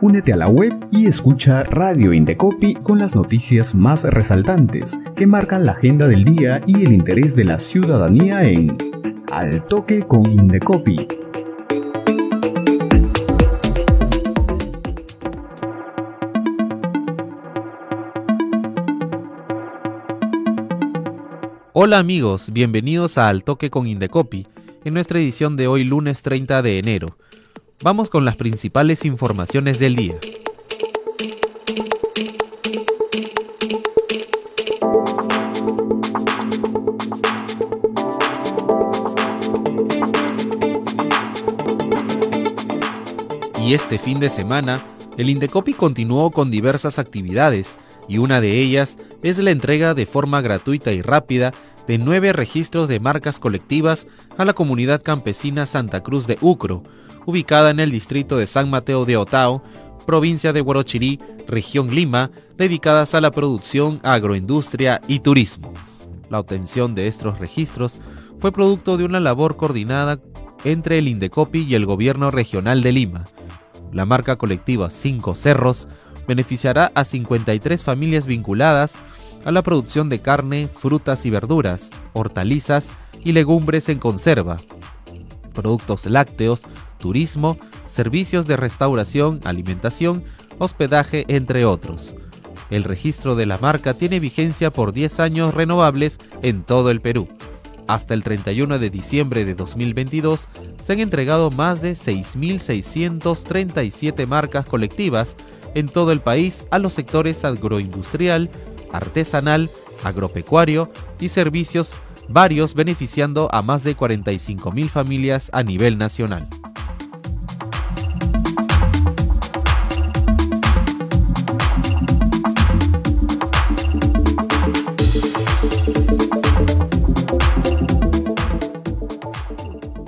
Únete a la web y escucha Radio Indecopi con las noticias más resaltantes que marcan la agenda del día y el interés de la ciudadanía en Al Toque con Indecopi. Hola amigos, bienvenidos a Al Toque con Indecopi, en nuestra edición de hoy lunes 30 de enero. Vamos con las principales informaciones del día. Y este fin de semana, el Indecopi continuó con diversas actividades, y una de ellas es la entrega de forma gratuita y rápida de nueve registros de marcas colectivas a la comunidad campesina Santa Cruz de Ucro, ubicada en el distrito de San Mateo de Otao, provincia de Huarochirí, región Lima, dedicadas a la producción, agroindustria y turismo. La obtención de estos registros fue producto de una labor coordinada entre el Indecopi y el gobierno regional de Lima. La marca colectiva Cinco Cerros beneficiará a 53 familias vinculadas a la producción de carne, frutas y verduras, hortalizas y legumbres en conserva, productos lácteos, turismo, servicios de restauración, alimentación, hospedaje, entre otros. El registro de la marca tiene vigencia por 10 años renovables en todo el Perú. Hasta el 31 de diciembre de 2022 se han entregado más de 6.637 marcas colectivas en todo el país a los sectores agroindustrial, artesanal, agropecuario y servicios varios beneficiando a más de 45.000 familias a nivel nacional.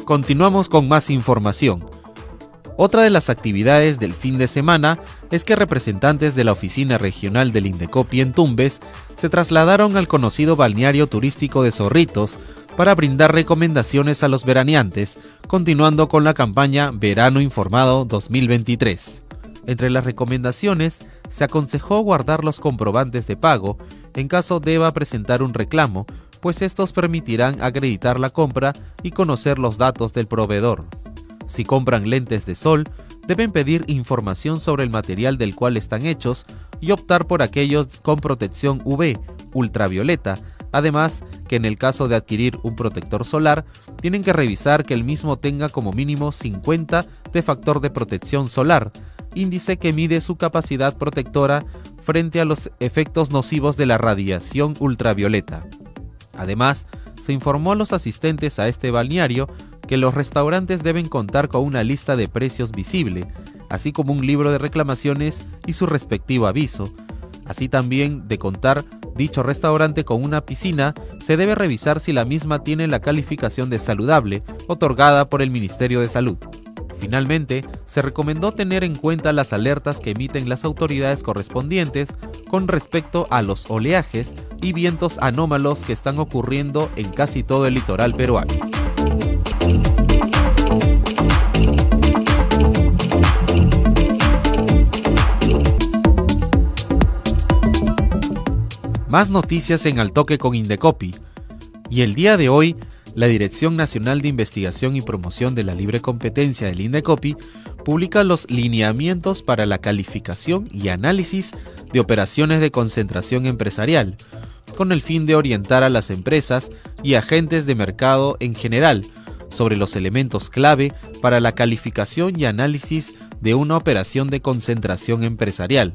Continuamos con más información. Otra de las actividades del fin de semana es que representantes de la oficina regional del Indecopi en Tumbes se trasladaron al conocido balneario turístico de Zorritos para brindar recomendaciones a los veraneantes, continuando con la campaña Verano Informado 2023. Entre las recomendaciones, se aconsejó guardar los comprobantes de pago en caso deba presentar un reclamo, pues estos permitirán acreditar la compra y conocer los datos del proveedor. Si compran lentes de sol, deben pedir información sobre el material del cual están hechos y optar por aquellos con protección UV, ultravioleta, además que en el caso de adquirir un protector solar, tienen que revisar que el mismo tenga como mínimo 50 de factor de protección solar, índice que mide su capacidad protectora frente a los efectos nocivos de la radiación ultravioleta. Además, se informó a los asistentes a este balneario que los restaurantes deben contar con una lista de precios visible, así como un libro de reclamaciones y su respectivo aviso. Así también de contar dicho restaurante con una piscina, se debe revisar si la misma tiene la calificación de saludable otorgada por el Ministerio de Salud. Finalmente, se recomendó tener en cuenta las alertas que emiten las autoridades correspondientes con respecto a los oleajes y vientos anómalos que están ocurriendo en casi todo el litoral peruano. Más noticias en Al Toque con Indecopi. Y el día de hoy la Dirección Nacional de Investigación y Promoción de la Libre Competencia del INDECOPI publica los lineamientos para la calificación y análisis de operaciones de concentración empresarial, con el fin de orientar a las empresas y agentes de mercado en general sobre los elementos clave para la calificación y análisis de una operación de concentración empresarial.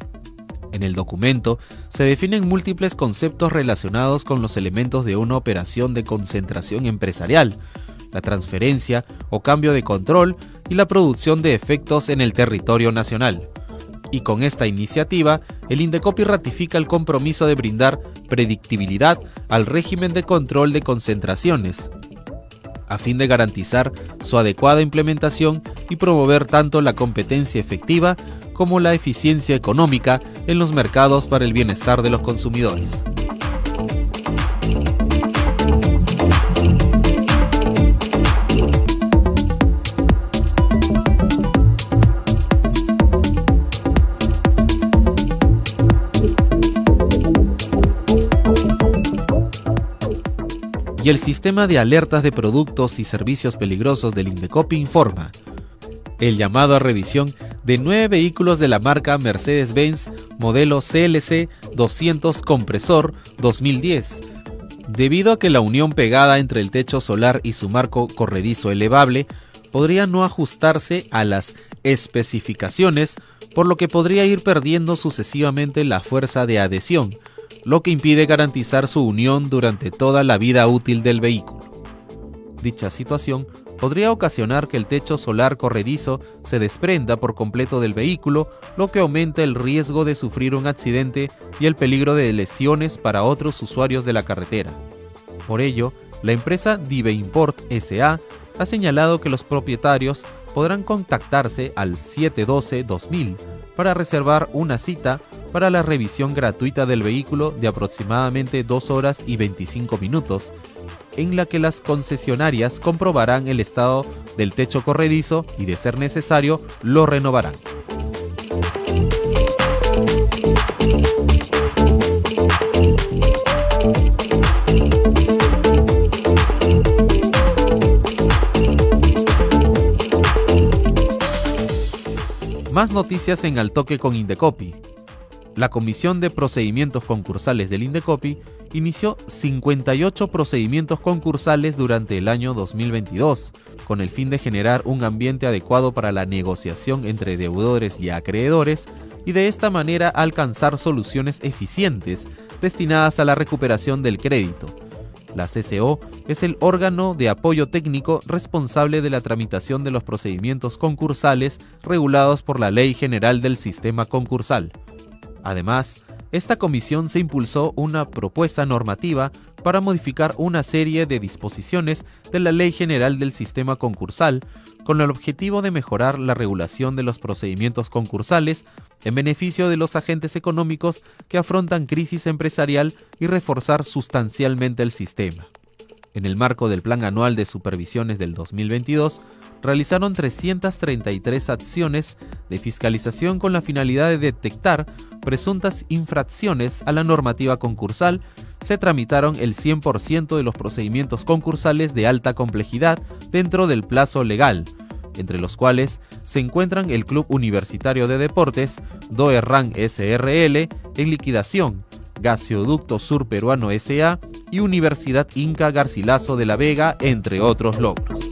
En el documento se definen múltiples conceptos relacionados con los elementos de una operación de concentración empresarial, la transferencia o cambio de control y la producción de efectos en el territorio nacional. Y con esta iniciativa, el Indecopi ratifica el compromiso de brindar predictibilidad al régimen de control de concentraciones, a fin de garantizar su adecuada implementación y promover tanto la competencia efectiva como la eficiencia económica en los mercados para el bienestar de los consumidores. y el sistema de alertas de productos y servicios peligrosos del INDECOPI informa. El llamado a revisión de nueve vehículos de la marca Mercedes-Benz modelo CLC 200 compresor 2010, debido a que la unión pegada entre el techo solar y su marco corredizo elevable podría no ajustarse a las especificaciones, por lo que podría ir perdiendo sucesivamente la fuerza de adhesión, lo que impide garantizar su unión durante toda la vida útil del vehículo. Dicha situación podría ocasionar que el techo solar corredizo se desprenda por completo del vehículo, lo que aumenta el riesgo de sufrir un accidente y el peligro de lesiones para otros usuarios de la carretera. Por ello, la empresa Dive Import SA ha señalado que los propietarios podrán contactarse al 712-2000 para reservar una cita para la revisión gratuita del vehículo de aproximadamente 2 horas y 25 minutos, en la que las concesionarias comprobarán el estado del techo corredizo y de ser necesario lo renovarán. Más noticias en Al Toque con Indecopi. La Comisión de Procedimientos Concursales del Indecopi inició 58 procedimientos concursales durante el año 2022, con el fin de generar un ambiente adecuado para la negociación entre deudores y acreedores y de esta manera alcanzar soluciones eficientes destinadas a la recuperación del crédito la CCO es el órgano de apoyo técnico responsable de la tramitación de los procedimientos concursales regulados por la Ley General del Sistema Concursal. Además, esta comisión se impulsó una propuesta normativa para modificar una serie de disposiciones de la Ley General del Sistema Concursal con el objetivo de mejorar la regulación de los procedimientos concursales en beneficio de los agentes económicos que afrontan crisis empresarial y reforzar sustancialmente el sistema. En el marco del Plan Anual de Supervisiones del 2022, realizaron 333 acciones de fiscalización con la finalidad de detectar presuntas infracciones a la normativa concursal, se tramitaron el 100% de los procedimientos concursales de alta complejidad dentro del plazo legal, entre los cuales se encuentran el Club Universitario de Deportes, Doerran SRL, en liquidación, Gaseoducto Sur Peruano SA y Universidad Inca Garcilaso de la Vega, entre otros logros.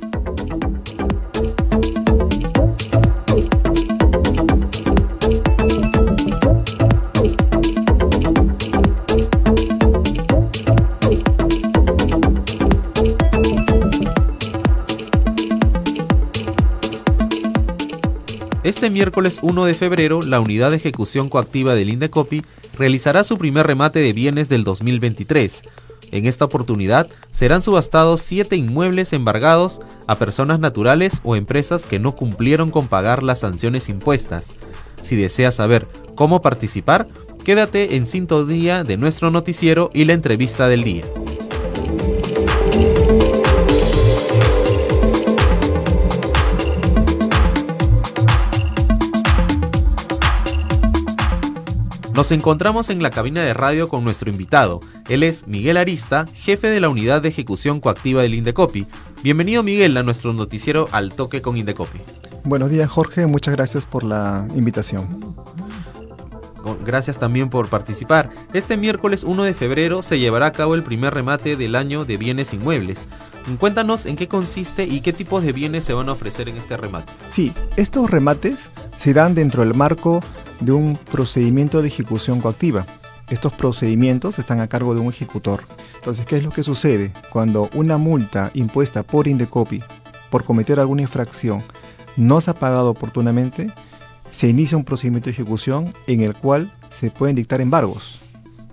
Este miércoles 1 de febrero, la unidad de ejecución coactiva del Indecopi realizará su primer remate de bienes del 2023. En esta oportunidad serán subastados siete inmuebles embargados a personas naturales o empresas que no cumplieron con pagar las sanciones impuestas. Si deseas saber cómo participar, quédate en sintonía de nuestro noticiero y la entrevista del día. Nos encontramos en la cabina de radio con nuestro invitado. Él es Miguel Arista, jefe de la unidad de ejecución coactiva del Indecopi. Bienvenido Miguel a nuestro noticiero Al Toque con Indecopi. Buenos días Jorge, muchas gracias por la invitación. Gracias también por participar. Este miércoles 1 de febrero se llevará a cabo el primer remate del año de bienes inmuebles. Cuéntanos en qué consiste y qué tipos de bienes se van a ofrecer en este remate. Sí, estos remates se dan dentro del marco de un procedimiento de ejecución coactiva. Estos procedimientos están a cargo de un ejecutor. Entonces, ¿qué es lo que sucede? Cuando una multa impuesta por Indecopi por cometer alguna infracción no se ha pagado oportunamente, se inicia un procedimiento de ejecución en el cual se pueden dictar embargos.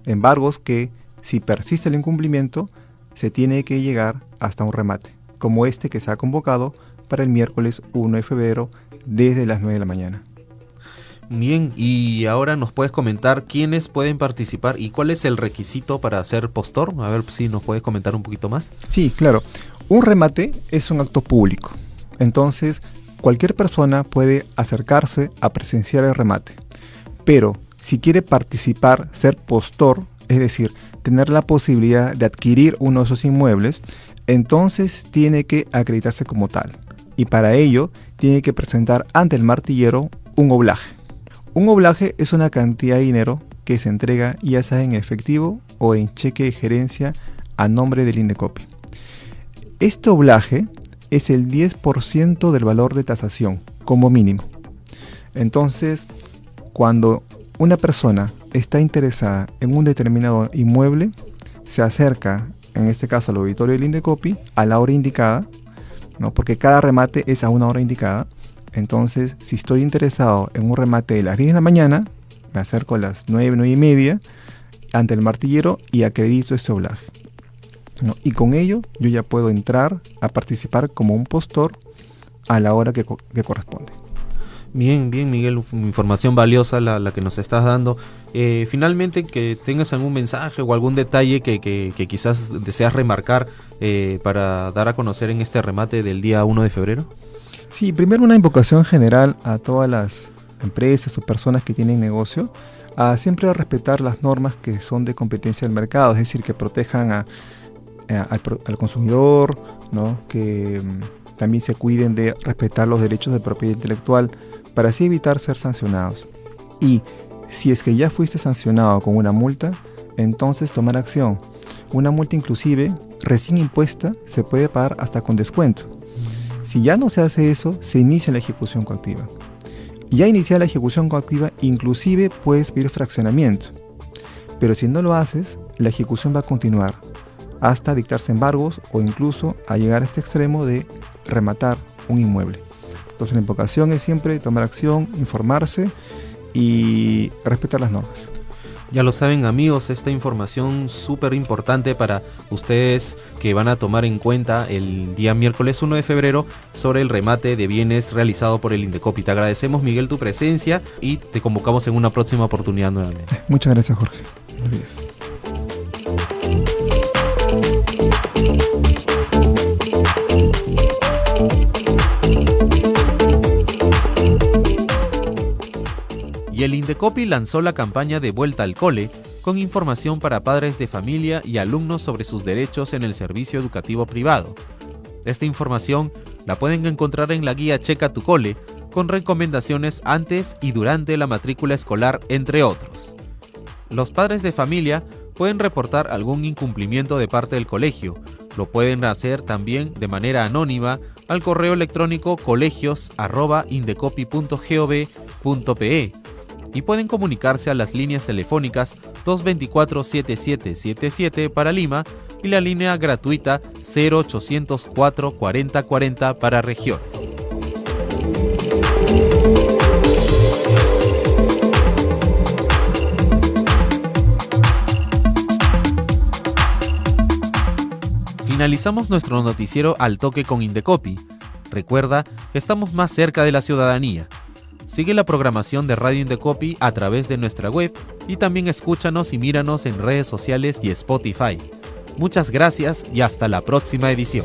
Embargos que, si persiste el incumplimiento, se tiene que llegar hasta un remate, como este que se ha convocado para el miércoles 1 de febrero desde las 9 de la mañana. Bien, y ahora nos puedes comentar quiénes pueden participar y cuál es el requisito para ser postor. A ver si nos puedes comentar un poquito más. Sí, claro. Un remate es un acto público. Entonces, cualquier persona puede acercarse a presenciar el remate. Pero si quiere participar, ser postor, es decir, tener la posibilidad de adquirir uno de esos inmuebles, entonces tiene que acreditarse como tal. Y para ello tiene que presentar ante el martillero un oblaje. Un oblaje es una cantidad de dinero que se entrega ya sea en efectivo o en cheque de gerencia a nombre del Indecopi. Este oblaje es el 10% del valor de tasación, como mínimo. Entonces, cuando una persona está interesada en un determinado inmueble, se acerca, en este caso al auditorio del Indecopi, a la hora indicada, ¿no? porque cada remate es a una hora indicada. Entonces, si estoy interesado en un remate de las 10 de la mañana, me acerco a las 9, 9 y media ante el martillero y acredito este Y con ello yo ya puedo entrar a participar como un postor a la hora que, corresponde. Bien, bien, Miguel, información valiosa la, que nos estás dando. Eh, finalmente, que tengas algún mensaje o algún detalle que, quizás deseas remarcar eh, para dar a conocer en este remate del día 1 de febrero. Sí, primero una invocación general a todas las empresas o personas que tienen negocio a siempre respetar las normas que son de competencia del mercado, es decir, que protejan a, al, consumidor, que mm, también se cuiden de respetar los derechos de propiedad intelectual para así evitar ser sancionados. Y si es que ya fuiste sancionado con una multa, entonces tomar acción. Una multa inclusive recién impuesta se puede pagar hasta con descuento. Si ya no se hace eso, se inicia la ejecución coactiva. Ya iniciar la ejecución coactiva, inclusive puedes pedir fraccionamiento. Pero si no lo haces, la ejecución va a continuar hasta dictarse embargos o incluso a llegar a este extremo de rematar un inmueble. Entonces la invocación es siempre tomar acción, informarse y respetar las normas. Ya lo saben amigos, esta información súper importante para ustedes que van a tomar en cuenta el día miércoles 1 de febrero sobre el remate de bienes realizado por el Indecopi. Te agradecemos Miguel tu presencia y te convocamos en una próxima oportunidad nuevamente. Muchas gracias Jorge. Buenos días. Y el Indecopi lanzó la campaña de Vuelta al Cole con información para padres de familia y alumnos sobre sus derechos en el servicio educativo privado. Esta información la pueden encontrar en la guía Checa tu Cole, con recomendaciones antes y durante la matrícula escolar, entre otros. Los padres de familia pueden reportar algún incumplimiento de parte del colegio. Lo pueden hacer también de manera anónima al correo electrónico colegios.indecopi.gov.pe y pueden comunicarse a las líneas telefónicas 224-7777 para Lima y la línea gratuita 0804 4040 para regiones. Finalizamos nuestro noticiero al toque con Indecopi. Recuerda estamos más cerca de la ciudadanía. Sigue la programación de Radio Indecopi a través de nuestra web y también escúchanos y míranos en redes sociales y Spotify. Muchas gracias y hasta la próxima edición.